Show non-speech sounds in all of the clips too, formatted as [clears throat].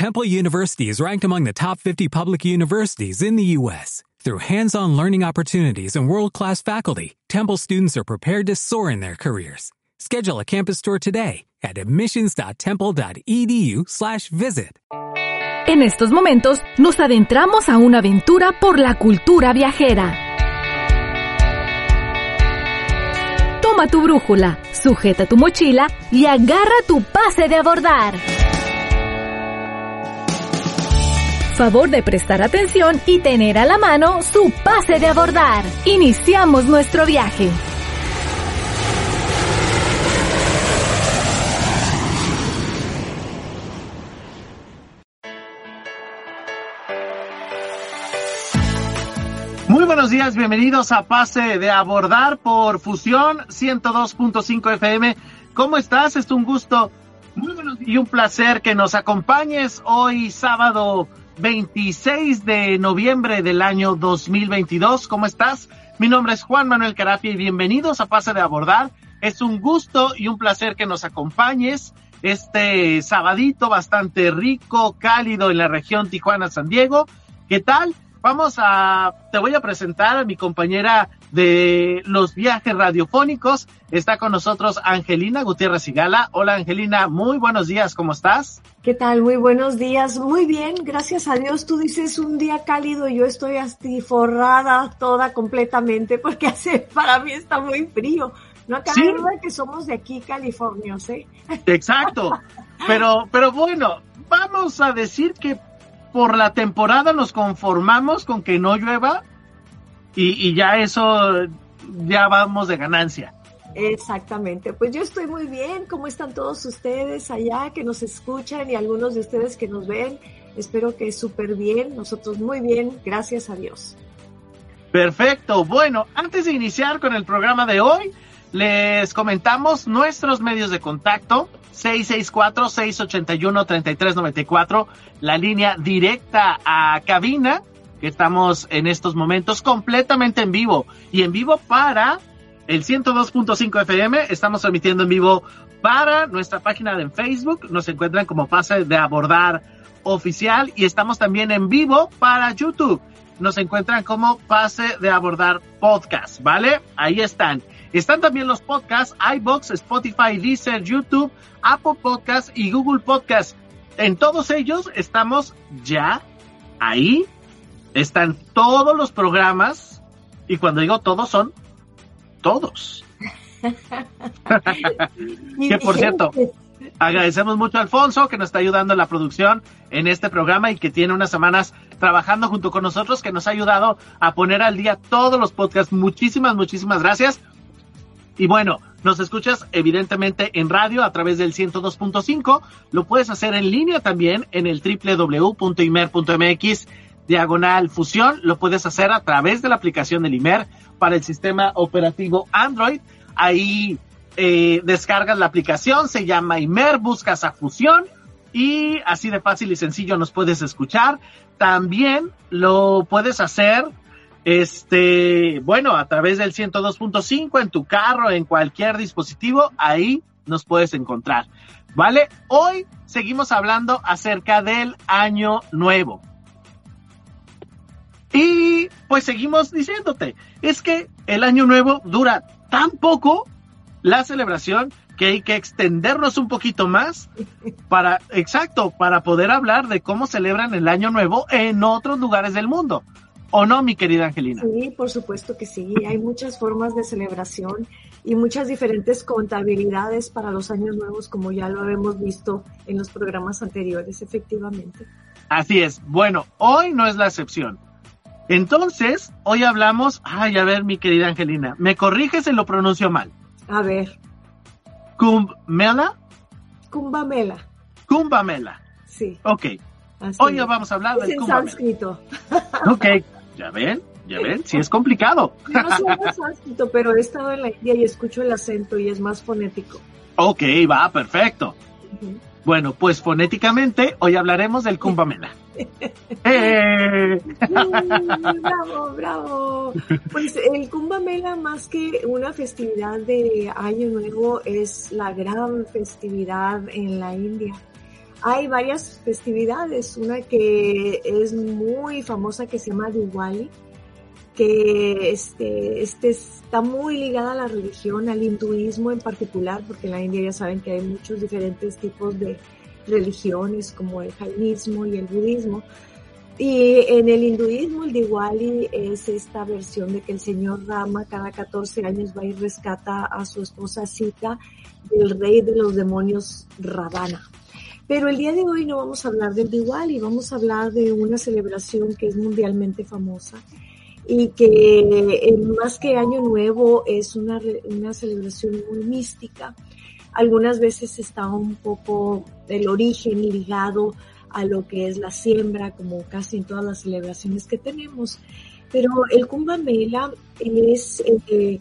Temple University is ranked among the top 50 public universities in the U.S. Through hands-on learning opportunities and world-class faculty, Temple students are prepared to soar in their careers. Schedule a campus tour today at admissions.temple.edu/visit. En estos momentos nos adentramos a una aventura por la cultura viajera. Toma tu brújula, sujeta tu mochila y agarra tu pase de abordar. Favor de prestar atención y tener a la mano su pase de abordar. Iniciamos nuestro viaje. Muy buenos días, bienvenidos a Pase de Abordar por Fusión 102.5 FM. ¿Cómo estás? Es un gusto y un placer que nos acompañes hoy sábado 26 de noviembre del año 2022. ¿Cómo estás? Mi nombre es Juan Manuel Carapia y bienvenidos a Pase de Abordar. Es un gusto y un placer que nos acompañes este sabadito bastante rico, cálido en la región Tijuana-San Diego. ¿Qué tal? Vamos a, te voy a presentar a mi compañera de los viajes radiofónicos. Está con nosotros Angelina Gutiérrez Sigala. Hola Angelina, muy buenos días, ¿cómo estás? ¿Qué tal? Muy buenos días. Muy bien, gracias a Dios. Tú dices un día cálido y yo estoy así forrada toda completamente porque [laughs] hace, para mí está muy frío. No acaba Sí. de que somos de aquí, California, [laughs] ¿sí? Exacto. Pero, pero bueno, vamos a decir que por la temporada nos conformamos con que no llueva y, y ya eso, ya vamos de ganancia. Exactamente. Pues yo estoy muy bien. ¿Cómo están todos ustedes allá que nos escuchan y algunos de ustedes que nos ven? Espero que súper bien. Nosotros muy bien, gracias a Dios. Perfecto. Bueno, antes de iniciar con el programa de hoy, les comentamos nuestros medios de contacto. 664-681-3394, la línea directa a cabina, que estamos en estos momentos completamente en vivo. Y en vivo para el 102.5 FM, estamos transmitiendo en vivo para nuestra página de Facebook, nos encuentran como Pase de Abordar Oficial y estamos también en vivo para YouTube nos encuentran como Pase de Abordar Podcast, ¿vale? Ahí están. Están también los podcasts, iBox, Spotify, Deezer, YouTube, Apple Podcast y Google Podcast. En todos ellos estamos ya ahí. Están todos los programas. Y cuando digo todos son todos. [laughs] Que por cierto, Agradecemos mucho a Alfonso que nos está ayudando en la producción en este programa y que tiene unas semanas trabajando junto con nosotros, que nos ha ayudado a poner al día todos los podcasts. Muchísimas, muchísimas gracias. Y bueno, nos escuchas evidentemente en radio a través del 102.5. Lo puedes hacer en línea también en el www.imer.mx diagonal fusión. Lo puedes hacer a través de la aplicación del Imer para el sistema operativo Android. Ahí eh, descargas la aplicación, se llama Imer, buscas a Fusión y así de fácil y sencillo nos puedes escuchar. También lo puedes hacer, este, bueno, a través del 102.5 en tu carro, en cualquier dispositivo, ahí nos puedes encontrar. ¿Vale? Hoy seguimos hablando acerca del año nuevo. Y pues seguimos diciéndote, es que el año nuevo dura tan poco la celebración que hay que extendernos un poquito más para, exacto, para poder hablar de cómo celebran el año nuevo en otros lugares del mundo. ¿O no, mi querida Angelina? Sí, por supuesto que sí. Hay muchas formas de celebración y muchas diferentes contabilidades para los años nuevos, como ya lo hemos visto en los programas anteriores, efectivamente. Así es. Bueno, hoy no es la excepción. Entonces, hoy hablamos, ay, a ver, mi querida Angelina, me corriges si lo pronuncio mal. A ver, Kumbmela, Kumbamela. Kumbamela. Sí. Ok. así Hoy es. vamos a hablar Es del en sánscrito. Ok. Ya ven, ya ven, sí es complicado. Yo no sé de sánscrito, pero he estado en la India y escucho el acento y es más fonético. Ok, va, perfecto. Bueno, pues fonéticamente hoy hablaremos del Kumbamela. [laughs] Bravo, bravo. Pues el Kumbh Mela, más que una festividad de Año Nuevo, es la gran festividad en la India. hay varias festividades, una que es muy famosa que se llama Diwali, que este, este está muy ligada a la religión, al hinduismo en particular, porque en la India ya saben que hay muchos diferentes tipos de religiones como el jainismo y el budismo. Y en el hinduismo el Diwali es esta versión de que el señor Rama cada 14 años va y rescata a su esposa Sita del rey de los demonios Ravana. Pero el día de hoy no vamos a hablar del Diwali, vamos a hablar de una celebración que es mundialmente famosa y que más que Año Nuevo es una, una celebración muy mística. Algunas veces está un poco el origen ligado a lo que es la siembra, como casi en todas las celebraciones que tenemos. Pero el Kumbh Mela es eh,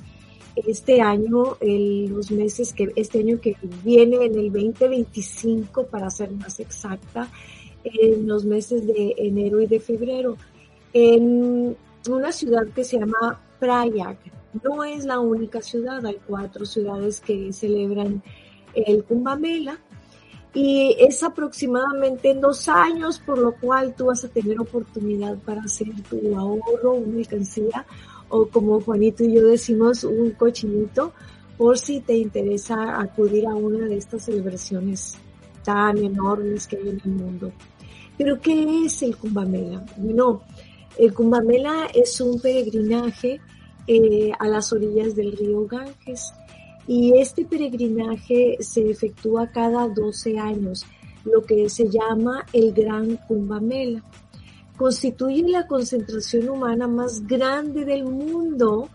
este año, los meses que, este año que viene, en el 2025, para ser más exacta, en los meses de enero y de febrero, en una ciudad que se llama Prayag. No es la única ciudad, hay cuatro ciudades que celebran el Kumbh Mela y es aproximadamente en dos años, por lo cual tú vas a tener oportunidad para hacer tu ahorro, una alcancía o como Juanito y yo decimos, un cochinito, por si te interesa acudir a una de estas celebraciones tan enormes que hay en el mundo. Pero ¿qué es el Kumbamela? Bueno, el Kumbamela es un peregrinaje eh, a las orillas del río Ganges y este peregrinaje se efectúa cada 12 años, lo que se llama el Gran Kumbamela constituyen la concentración humana más grande del mundo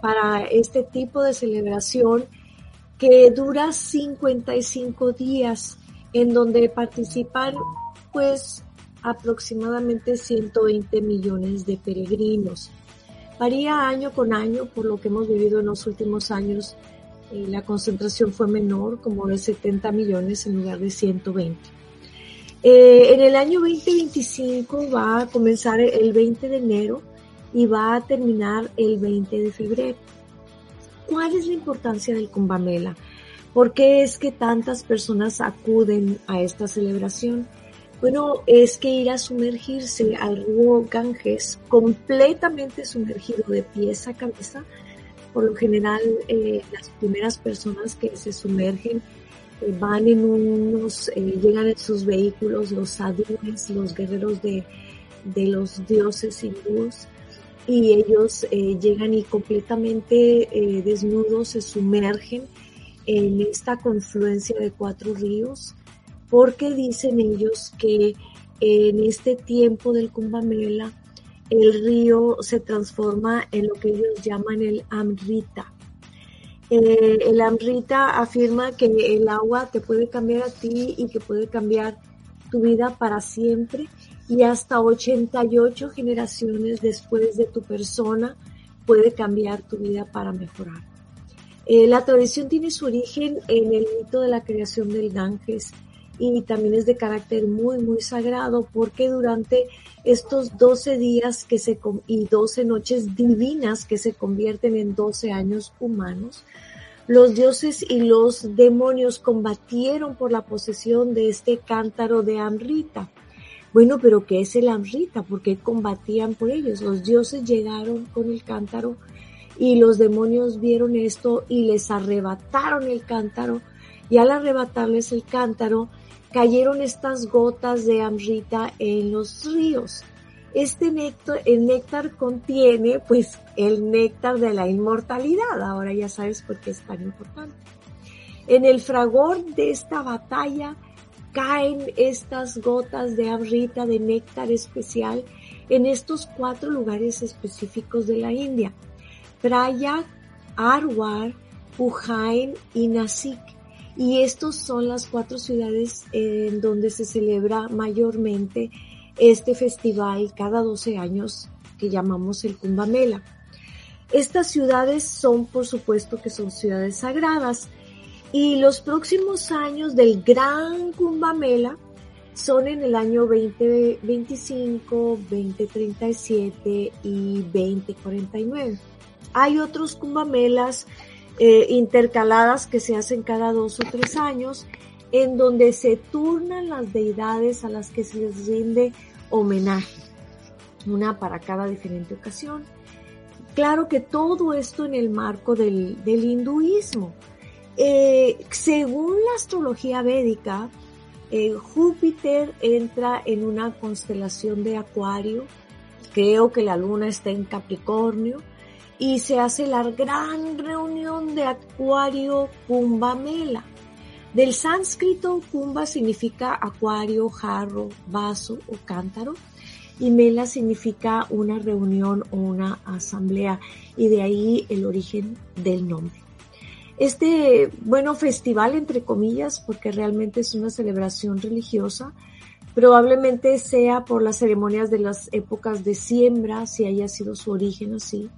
para este tipo de celebración que dura 55 días en donde participan pues aproximadamente 120 millones de peregrinos. Varía año con año por lo que hemos vivido en los últimos años. Eh, la concentración fue menor, como de 70 millones en lugar de 120. Eh, en el año 2025 va a comenzar el 20 de enero y va a terminar el 20 de febrero. ¿Cuál es la importancia del Kumbamela? ¿Por qué es que tantas personas acuden a esta celebración? Bueno, es que ir a sumergirse al río Ganges completamente sumergido de pies a cabeza. Por lo general, eh, las primeras personas que se sumergen eh, van en unos, eh, llegan en sus vehículos los sadhues, los guerreros de, de los dioses hindúes, y ellos eh, llegan y completamente desnudos se sumergen en esta confluencia de cuatro ríos, porque dicen ellos que en este tiempo del Kumbh Mela el río se transforma en lo que ellos llaman el Amrita, eh, el Amrita afirma que el agua te puede cambiar a ti y que puede cambiar tu vida para siempre y hasta 88 generaciones después de tu persona puede cambiar tu vida para mejorar. Eh, la tradición tiene su origen en el mito de la creación del Ganges y también es de carácter muy, muy sagrado porque durante estos 12 días que se, y 12 noches divinas que se convierten en 12 años humanos, los dioses y los demonios combatieron por la posesión de este cántaro de Amrita. Bueno, pero ¿qué es el Amrita? ¿Por qué combatían por ellos? Los dioses llegaron con el cántaro y los demonios vieron esto y les arrebataron el cántaro y al arrebatarles el cántaro cayeron estas gotas de amrita en los ríos. Este néctar, el néctar contiene pues el néctar de la inmortalidad. Ahora ya sabes por qué es tan importante. En el fragor de esta batalla caen estas gotas de amrita, de néctar especial, en estos cuatro lugares específicos de la India. Prayag, Arwar, Ujjain y Nasik y estos son las cuatro ciudades en donde se celebra mayormente este festival cada 12 años que llamamos el Kumbh Mela. Estas ciudades son, por supuesto, que son ciudades sagradas y los próximos años del gran Kumbh Mela son en el año 2025, 2037 y 2049. Hay otros Kumbh Melas eh, intercaladas que se hacen cada dos o tres años en donde se turnan las deidades a las que se les rinde homenaje, una para cada diferente ocasión. Claro que todo esto en el marco del, del hinduismo. Eh, según la astrología védica, eh, Júpiter entra en una constelación de Acuario, creo que la luna está en Capricornio, y se hace la gran reunión de Acuario Kumbha Mela. Del sánscrito, Kumbha significa acuario, jarro, vaso o cántaro y Mela significa una reunión o una asamblea y de ahí el origen del nombre. Este, bueno, festival entre comillas, porque realmente es una celebración religiosa, probablemente sea por las ceremonias de las épocas de siembra, si haya sido su origen así,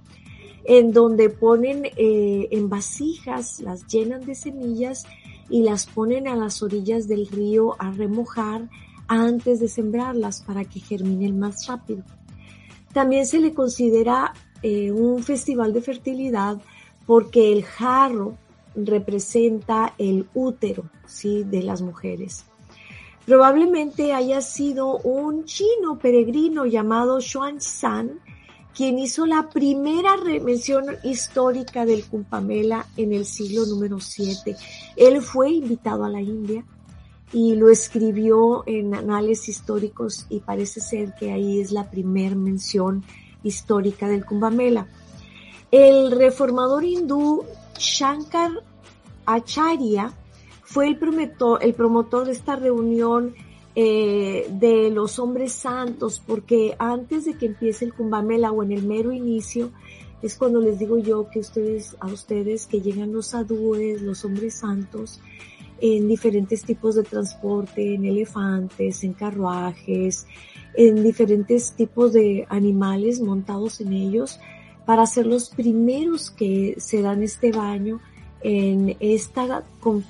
en donde ponen eh, en vasijas, las llenan de semillas y las ponen a las orillas del río a remojar antes de sembrarlas para que germinen más rápido. También se le considera eh, un festival de fertilidad porque el jarro representa el útero ¿sí? de las mujeres. Probablemente haya sido un chino peregrino llamado Xuan San quien hizo la primera mención histórica del Kumpamela en el siglo número 7. Él fue invitado a la India y lo escribió en anales históricos y parece ser que ahí es la primera mención histórica del Kumbamela. El reformador hindú Shankar Acharya fue el el promotor de esta reunión eh, de los hombres santos, porque antes de que empiece el Kumbamela o en el mero inicio, es cuando les digo yo que ustedes, a ustedes que llegan los adúes, los hombres santos, en diferentes tipos de transporte, en elefantes, en carruajes, en diferentes tipos de animales montados en ellos, para ser los primeros que se dan este baño en esta,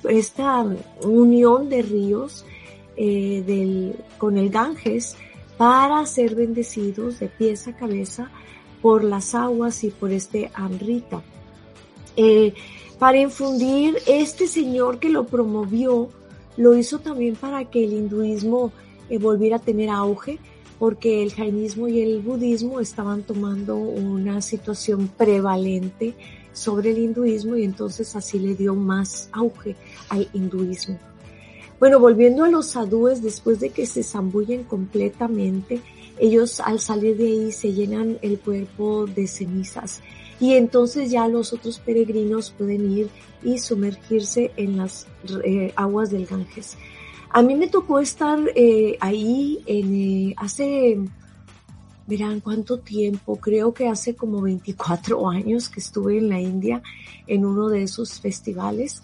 esta unión de ríos eh, del, con el Ganges para ser bendecidos de pies a cabeza por las aguas y por este Amrita. Eh, para infundir este señor que lo promovió, lo hizo también para que el hinduismo eh, volviera a tener auge, porque el jainismo y el budismo estaban tomando una situación prevalente sobre el hinduismo y entonces así le dio más auge al hinduismo. Bueno, volviendo a los sadúes, después de que se zambullen completamente, ellos al salir de ahí se llenan el cuerpo de cenizas y entonces ya los otros peregrinos pueden ir y sumergirse en las eh, aguas del Ganges. A mí me tocó estar eh, ahí en, eh, hace, verán cuánto tiempo, creo que hace como 24 años que estuve en la India en uno de esos festivales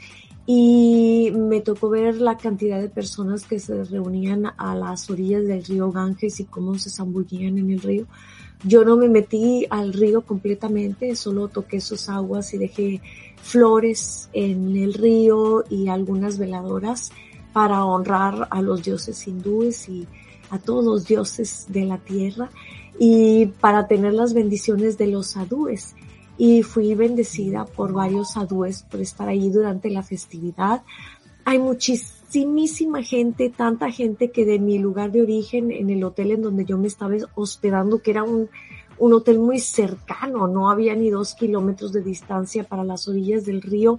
y me tocó ver la cantidad de personas que se reunían a las orillas del río Ganges y cómo se zambullían en el río. Yo no me metí al río completamente, solo toqué sus aguas y dejé flores en el río y algunas veladoras para honrar a los dioses hindúes y a todos los dioses de la tierra y para tener las bendiciones de los sadúes y fui bendecida por varios sadúes por estar ahí durante la festividad. Hay muchísima gente, tanta gente que de mi lugar de origen, en el hotel en donde yo me estaba hospedando, que era un, un hotel muy cercano, no había ni dos kilómetros de distancia para las orillas del río.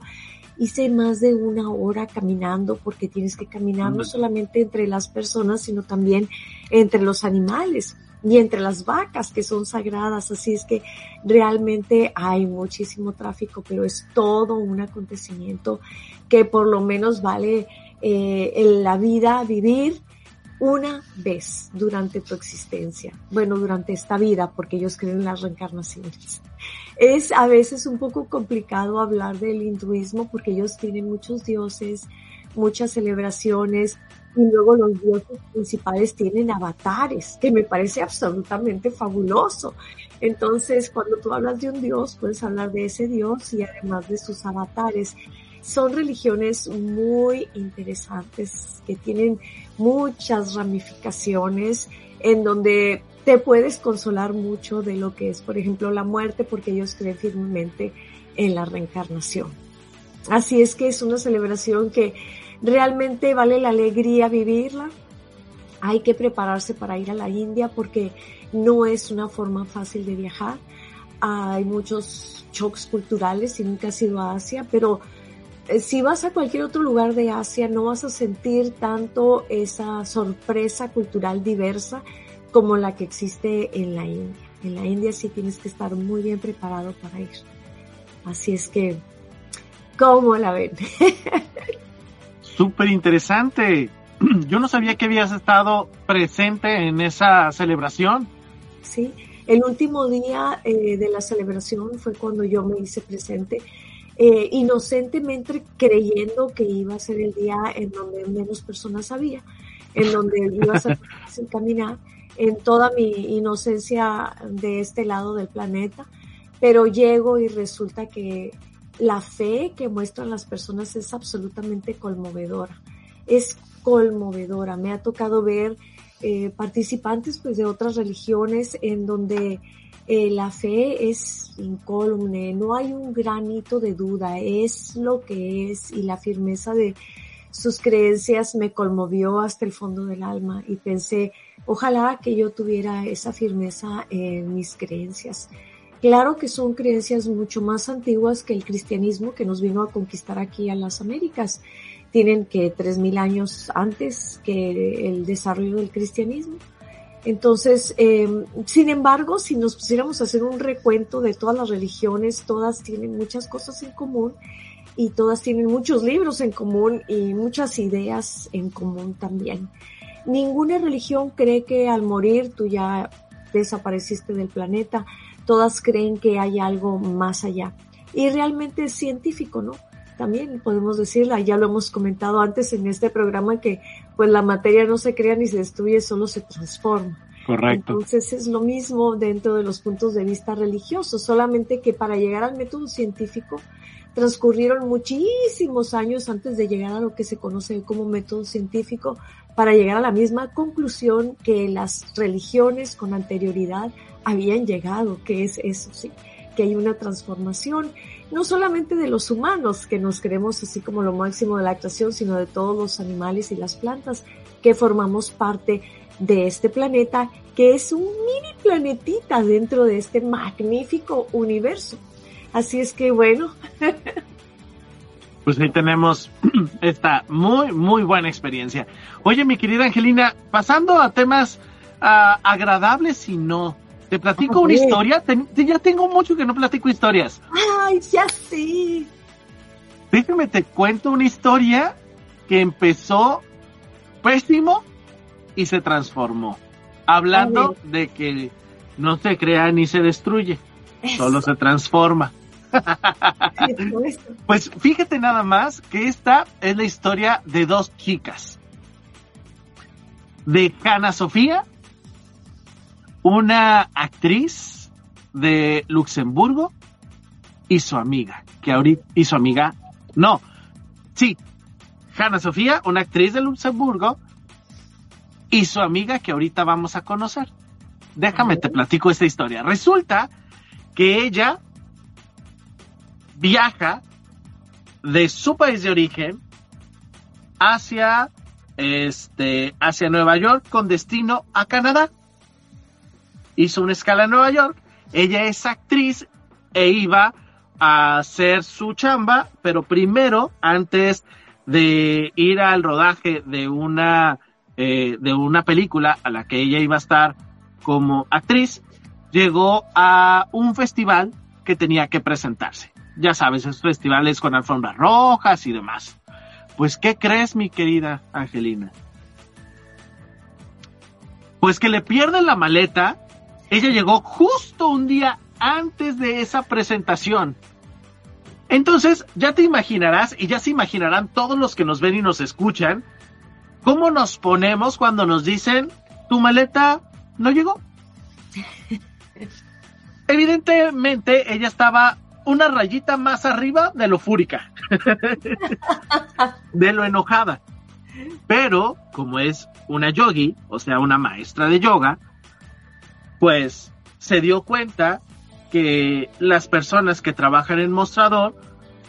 Hice más de una hora caminando porque tienes que caminar no solamente entre las personas, sino también entre los animales y entre las vacas que son sagradas. Así es que realmente hay muchísimo tráfico, pero es todo un acontecimiento que por lo menos vale eh, en la vida vivir una vez durante tu existencia. Bueno, durante esta vida, porque ellos creen en las reencarnaciones. Es a veces un poco complicado hablar del hinduismo porque ellos tienen muchos dioses, muchas celebraciones, y luego los dioses principales tienen avatares, que me parece absolutamente fabuloso. Entonces, cuando tú hablas de un dios, puedes hablar de ese dios y además de sus avatares. Son religiones muy interesantes que tienen muchas ramificaciones en donde te puedes consolar mucho de lo que es, por ejemplo, la muerte, porque ellos creen firmemente en la reencarnación. Así es que es una celebración que realmente vale la alegría vivirla. Hay que prepararse para ir a la India porque no es una forma fácil de viajar. Hay muchos shocks culturales si nunca has ido a Asia, pero eh, si vas a cualquier otro lugar de Asia no vas a sentir tanto esa sorpresa cultural diversa como la que existe en la India. En la India sí tienes que estar muy bien preparado para ir. Así es que, ¿cómo la ven? [laughs] Súper interesante. [clears throat] Yo no sabía que habías estado presente en esa celebración. Sí, el último día eh, de la celebración fue cuando yo me hice presente, eh, inocentemente creyendo que iba a ser el día en donde menos personas había, en donde iba a [laughs] ser caminar en toda mi inocencia de este lado del planeta, pero llego y resulta que la fe que muestran las personas es absolutamente conmovedora, es conmovedora. Me ha tocado ver eh, participantes pues de otras religiones en donde eh, la fe es incólume, no hay un granito de duda, es lo que es y la firmeza de sus creencias me conmovió hasta el fondo del alma y pensé, ojalá que yo tuviera esa firmeza en mis creencias. Claro que son creencias mucho más antiguas que el cristianismo que nos vino a conquistar aquí a las Américas. Tienen que tres mil años antes que el desarrollo del cristianismo. Entonces, em, sin embargo, si nos pusiéramos a hacer un recuento de todas las religiones, todas tienen muchas cosas en común y todas tienen muchos libros en común y muchas ideas en común también. Ninguna religión cree que al morir tú ya desapareciste del planeta, todas creen que hay algo más allá. Y realmente es científico, ¿no? También podemos decirla, ya lo hemos comentado antes en este programa que pues la materia no se crea ni se destruye, solo se transforma. Correcto. Entonces es lo mismo dentro de los puntos de vista religiosos, solamente que para llegar al método científico transcurrieron muchísimos años antes de llegar a lo que se conoce como método científico para llegar a la misma conclusión que las religiones con anterioridad habían llegado, que es eso, sí, que hay una transformación, no solamente de los humanos, que nos creemos así como lo máximo de la actuación, sino de todos los animales y las plantas que formamos parte de este planeta, que es un mini planetita dentro de este magnífico universo. Así es que bueno. pues ahí tenemos [clears throat] esta muy, muy buena experiencia. Oye, mi querida Angelina, pasando a temas uh, agradables y no, te platico una historia. ya tengo mucho que no platico historias. Ay, ya sí. Déjame te cuento una historia que empezó pésimo y se transformó. Hablando de que no se crea ni se destruye, solo se transforma. pues fíjate nada más que esta es la historia de dos chicas. De Hanna Sofía, una actriz de Luxemburgo y su amiga, que ahorita, y su amiga, no, sí, Hanna Sofía, una actriz de Luxemburgo y su amiga que ahorita vamos a conocer. Déjame te platico esta historia. Resulta que ella viaja de su país de origen hacia este hacia Nueva York con destino a Canadá. Hizo una escala en Nueva York. Ella es actriz e iba a hacer su chamba, pero primero, antes de ir al rodaje de una eh, de una película a la que ella iba a estar como actriz, llegó a un festival que tenía que presentarse ya sabes, esos festivales con alfombras rojas y demás. Pues, ¿qué crees, mi querida Angelina? Pues que le pierden la maleta. Ella llegó justo un día antes de esa presentación. Entonces, ya te imaginarás, y ya se imaginarán todos los que nos ven y nos escuchan, cómo nos ponemos cuando nos dicen, tu maleta no llegó. [laughs] Evidentemente, ella estaba una rayita más arriba de lo fúrica, [laughs] de lo enojada. Pero, como es una yogi, o sea, una maestra de yoga, pues se dio cuenta que las personas que trabajan en mostrador,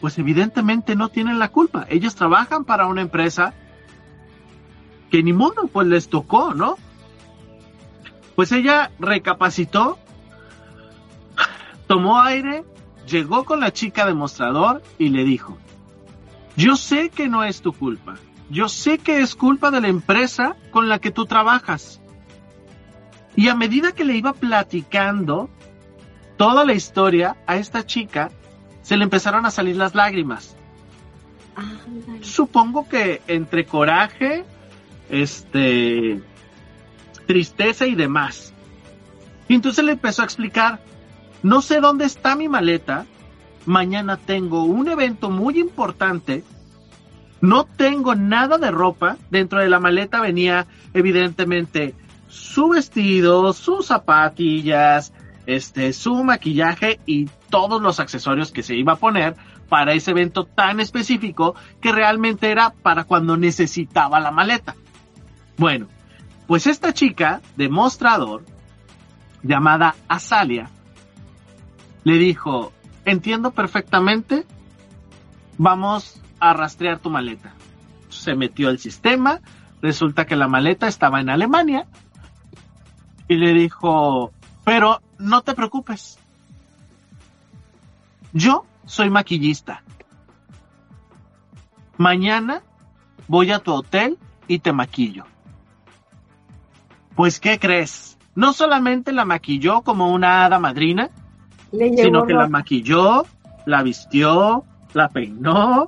pues evidentemente no tienen la culpa. Ellos trabajan para una empresa que ni modo, pues les tocó, ¿no? Pues ella recapacitó, tomó aire, llegó con la chica demostrador y le dijo, yo sé que no es tu culpa, yo sé que es culpa de la empresa con la que tú trabajas. Y a medida que le iba platicando toda la historia a esta chica, se le empezaron a salir las lágrimas. Supongo que entre coraje, este, tristeza y demás. Y entonces le empezó a explicar, no sé dónde está mi maleta, mañana tengo un evento muy importante, no tengo nada de ropa, dentro de la maleta venía evidentemente su vestido, sus zapatillas, este, su maquillaje y todos los accesorios que se iba a poner para ese evento tan específico que realmente era para cuando necesitaba la maleta. Bueno, pues esta chica demostrador llamada Azalia le dijo, entiendo perfectamente, vamos a rastrear tu maleta. Se metió al sistema, resulta que la maleta estaba en Alemania y le dijo, pero no te preocupes. Yo soy maquillista. Mañana voy a tu hotel y te maquillo. Pues, ¿qué crees? No solamente la maquilló como una hada madrina, sino que la maquilló, la vistió, la peinó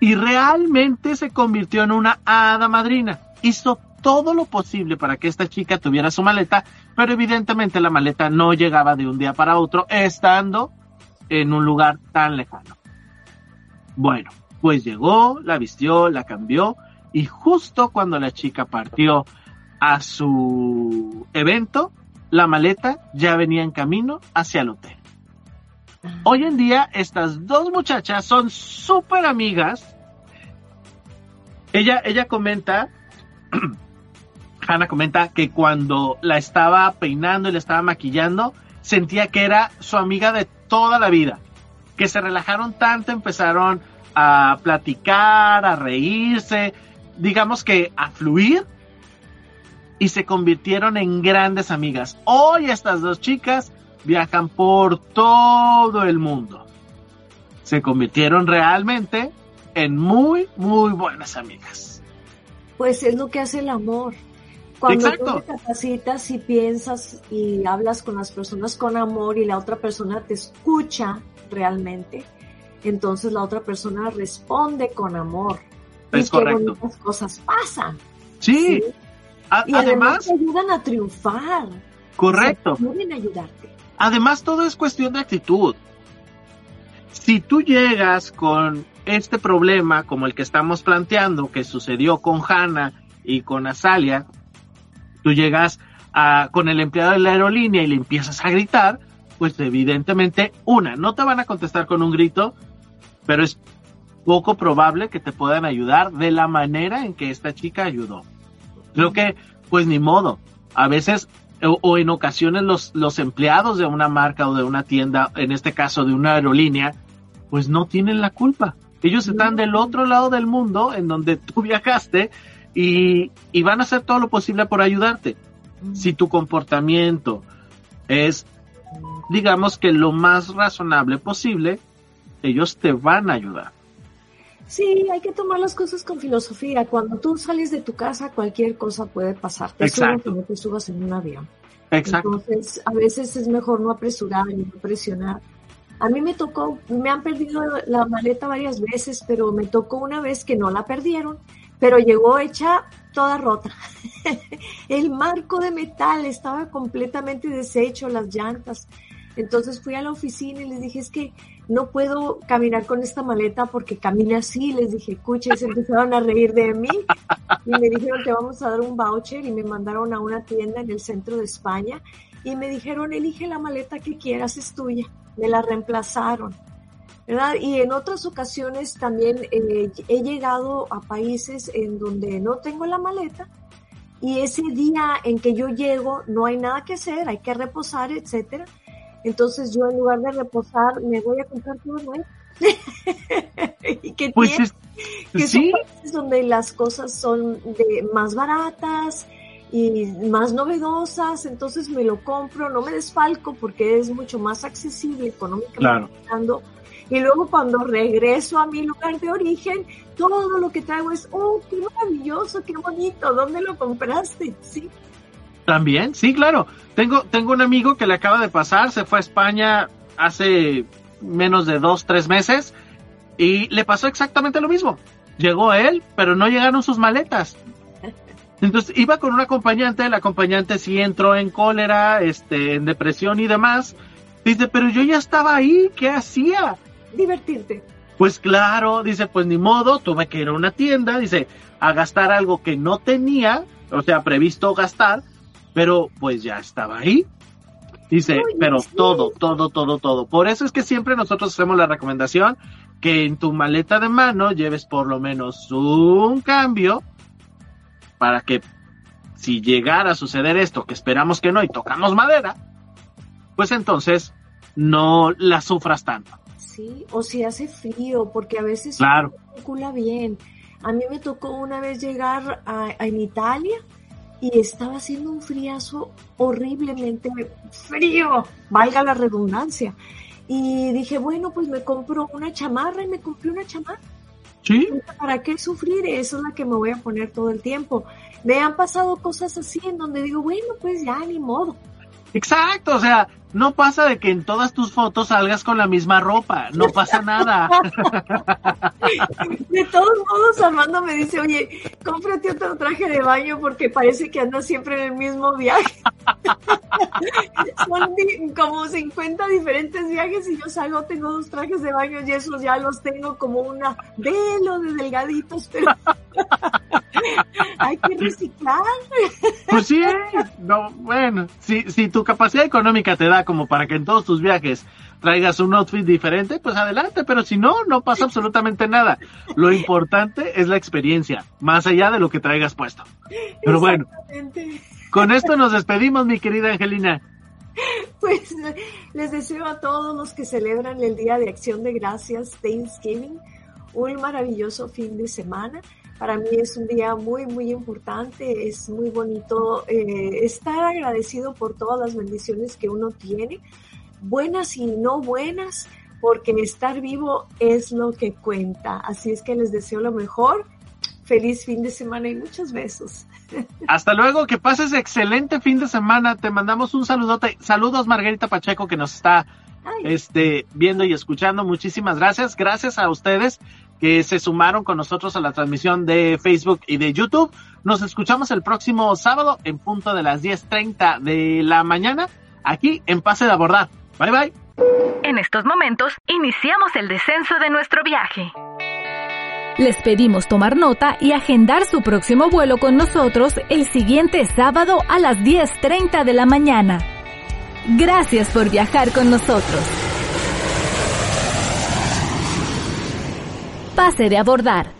y realmente se convirtió en una hada madrina. Hizo todo lo posible para que esta chica tuviera su maleta, pero evidentemente la maleta no llegaba de un día para otro, estando en un lugar tan lejano. Bueno, pues llegó, la vistió, la cambió, y justo cuando la chica partió a su evento, la maleta ya venía en camino hacia el hotel. Hoy en día estas dos muchachas son súper amigas. Ella, ella comenta [clears throat] Hannah comenta que cuando la estaba peinando y la estaba maquillando, sentía que era su amiga de toda la vida. Que se relajaron tanto, empezaron a platicar, a reírse, digamos que a fluir y se convirtieron en grandes amigas. Hoy estas dos chicas viajan por todo el mundo. Se convirtieron realmente en muy, muy buenas amigas. Pues es lo que hace el amor. Cuando tú te capacitas y piensas y hablas con las personas con amor y la otra persona te escucha realmente, entonces la otra persona responde con amor. Es y correcto. Qué cosas pasan. Sí. Y además, te ayudan a triunfar. Correcto. pueden ayudarte. Además, todo es cuestión de actitud. Si tú llegas con este problema como el que estamos planteando, que sucedió con Hannah y con Azalia, tú llegas a, con el empleado de la aerolínea y le empiezas a gritar, pues evidentemente, una, no te van a contestar con un grito, pero es poco probable que te puedan ayudar de la manera en que esta chica ayudó. Creo que, pues ni modo. A veces o, o, en ocasiones los, los empleados de una marca o de una tienda, en este caso de una aerolínea, pues no tienen la culpa. Ellos están del otro lado del mundo en donde tú [laughs] viajaste y, y van a hacer todo lo posible por ayudarte. Si tu comportamiento es, digamos que lo más razonable posible, ellos te van a ayudar. Sí, hay que tomar las cosas con filosofía. Cuando tú sales de tu casa, cualquier cosa puede pasar. Te Exacto. Subas, te subas en un avión. Exacto. Entonces, a veces es mejor no apresurar y no presionar. A mí me tocó, me han perdido la maleta varias veces, pero me tocó una vez que no la perdieron pero llegó hecha toda rota. [laughs] el marco de metal estaba completamente deshecho, las llantas. Entonces fui a la oficina y les dije, es que no puedo caminar con esta maleta porque camina así. Les dije, escucha, y se empezaron a reír de mí. Y me dijeron, te vamos a dar un voucher y me mandaron a una tienda en el centro de España y me dijeron, elige la maleta que quieras, es tuya. Me la reemplazaron. ¿verdad? Y en otras ocasiones también eh, he llegado a países en donde no tengo la maleta y ese día en que yo llego no hay nada que hacer, hay que reposar, etcétera. Entonces yo en lugar de reposar me voy a comprar todo nuevo. [laughs] y que pues tiene, que ¿sí? son donde las cosas son de más baratas y más novedosas, entonces me lo compro, no me desfalco porque es mucho más accesible económicamente claro. Y luego cuando regreso a mi lugar de origen, todo lo que traigo es, oh, qué maravilloso, qué bonito, ¿dónde lo compraste? Sí. También, sí, claro. Tengo, tengo un amigo que le acaba de pasar, se fue a España hace menos de dos, tres meses y le pasó exactamente lo mismo. Llegó él, pero no llegaron sus maletas. Entonces iba con un acompañante, el acompañante sí entró en cólera, este, en depresión y demás. Dice, pero yo ya estaba ahí, ¿qué hacía? Divertirte. Pues claro, dice, pues ni modo, tuve que ir a una tienda, dice, a gastar algo que no tenía, o sea, previsto gastar, pero pues ya estaba ahí. Dice, pero todo, todo, todo, todo. Por eso es que siempre nosotros hacemos la recomendación que en tu maleta de mano lleves por lo menos un cambio para que si llegara a suceder esto, que esperamos que no y tocamos madera, pues entonces no la sufras tanto. Sí, o si hace frío, porque a veces no calcula bien. A mí me tocó una vez llegar a, en Italia y estaba haciendo un friazo horriblemente frío, valga la redundancia. Y dije, bueno, pues me compro una chamarra y me compré una chamarra. ¿Sí? ¿Para qué sufrir? Eso es la que me voy a poner todo el tiempo. Me han pasado cosas así en donde digo, bueno, pues ya ni modo. Exacto, o sea, no pasa de que en todas tus fotos salgas con la misma ropa, no pasa nada. [laughs] De todos modos, Armando me dice, oye, cómprate otro traje de baño porque parece que andas siempre en el mismo viaje. [laughs] Son como 50 diferentes viajes y yo salgo, tengo dos trajes de baño y esos ya los tengo como una velo de delgaditos, pero [laughs] hay que reciclar. Pues sí, no, bueno, si, si tu capacidad económica te da como para que en todos tus viajes traigas un outfit diferente, pues adelante, pero si no, no pasa absolutamente nada. Lo importante es la experiencia, más allá de lo que traigas puesto. Pero bueno, con esto nos despedimos, mi querida Angelina. Pues les deseo a todos los que celebran el Día de Acción de Gracias, Thanksgiving, un maravilloso fin de semana. Para mí es un día muy, muy importante, es muy bonito eh, estar agradecido por todas las bendiciones que uno tiene, buenas y no buenas, porque estar vivo es lo que cuenta. Así es que les deseo lo mejor. Feliz fin de semana y muchos besos. [laughs] Hasta luego, que pases excelente fin de semana. Te mandamos un saludote. Saludos Margarita Pacheco que nos está este, viendo y escuchando. Muchísimas gracias. Gracias a ustedes que se sumaron con nosotros a la transmisión de Facebook y de YouTube. Nos escuchamos el próximo sábado en punto de las 10.30 de la mañana aquí en Pase de Abordar. Bye bye. En estos momentos iniciamos el descenso de nuestro viaje. Les pedimos tomar nota y agendar su próximo vuelo con nosotros el siguiente sábado a las 10.30 de la mañana. Gracias por viajar con nosotros. Pase de abordar.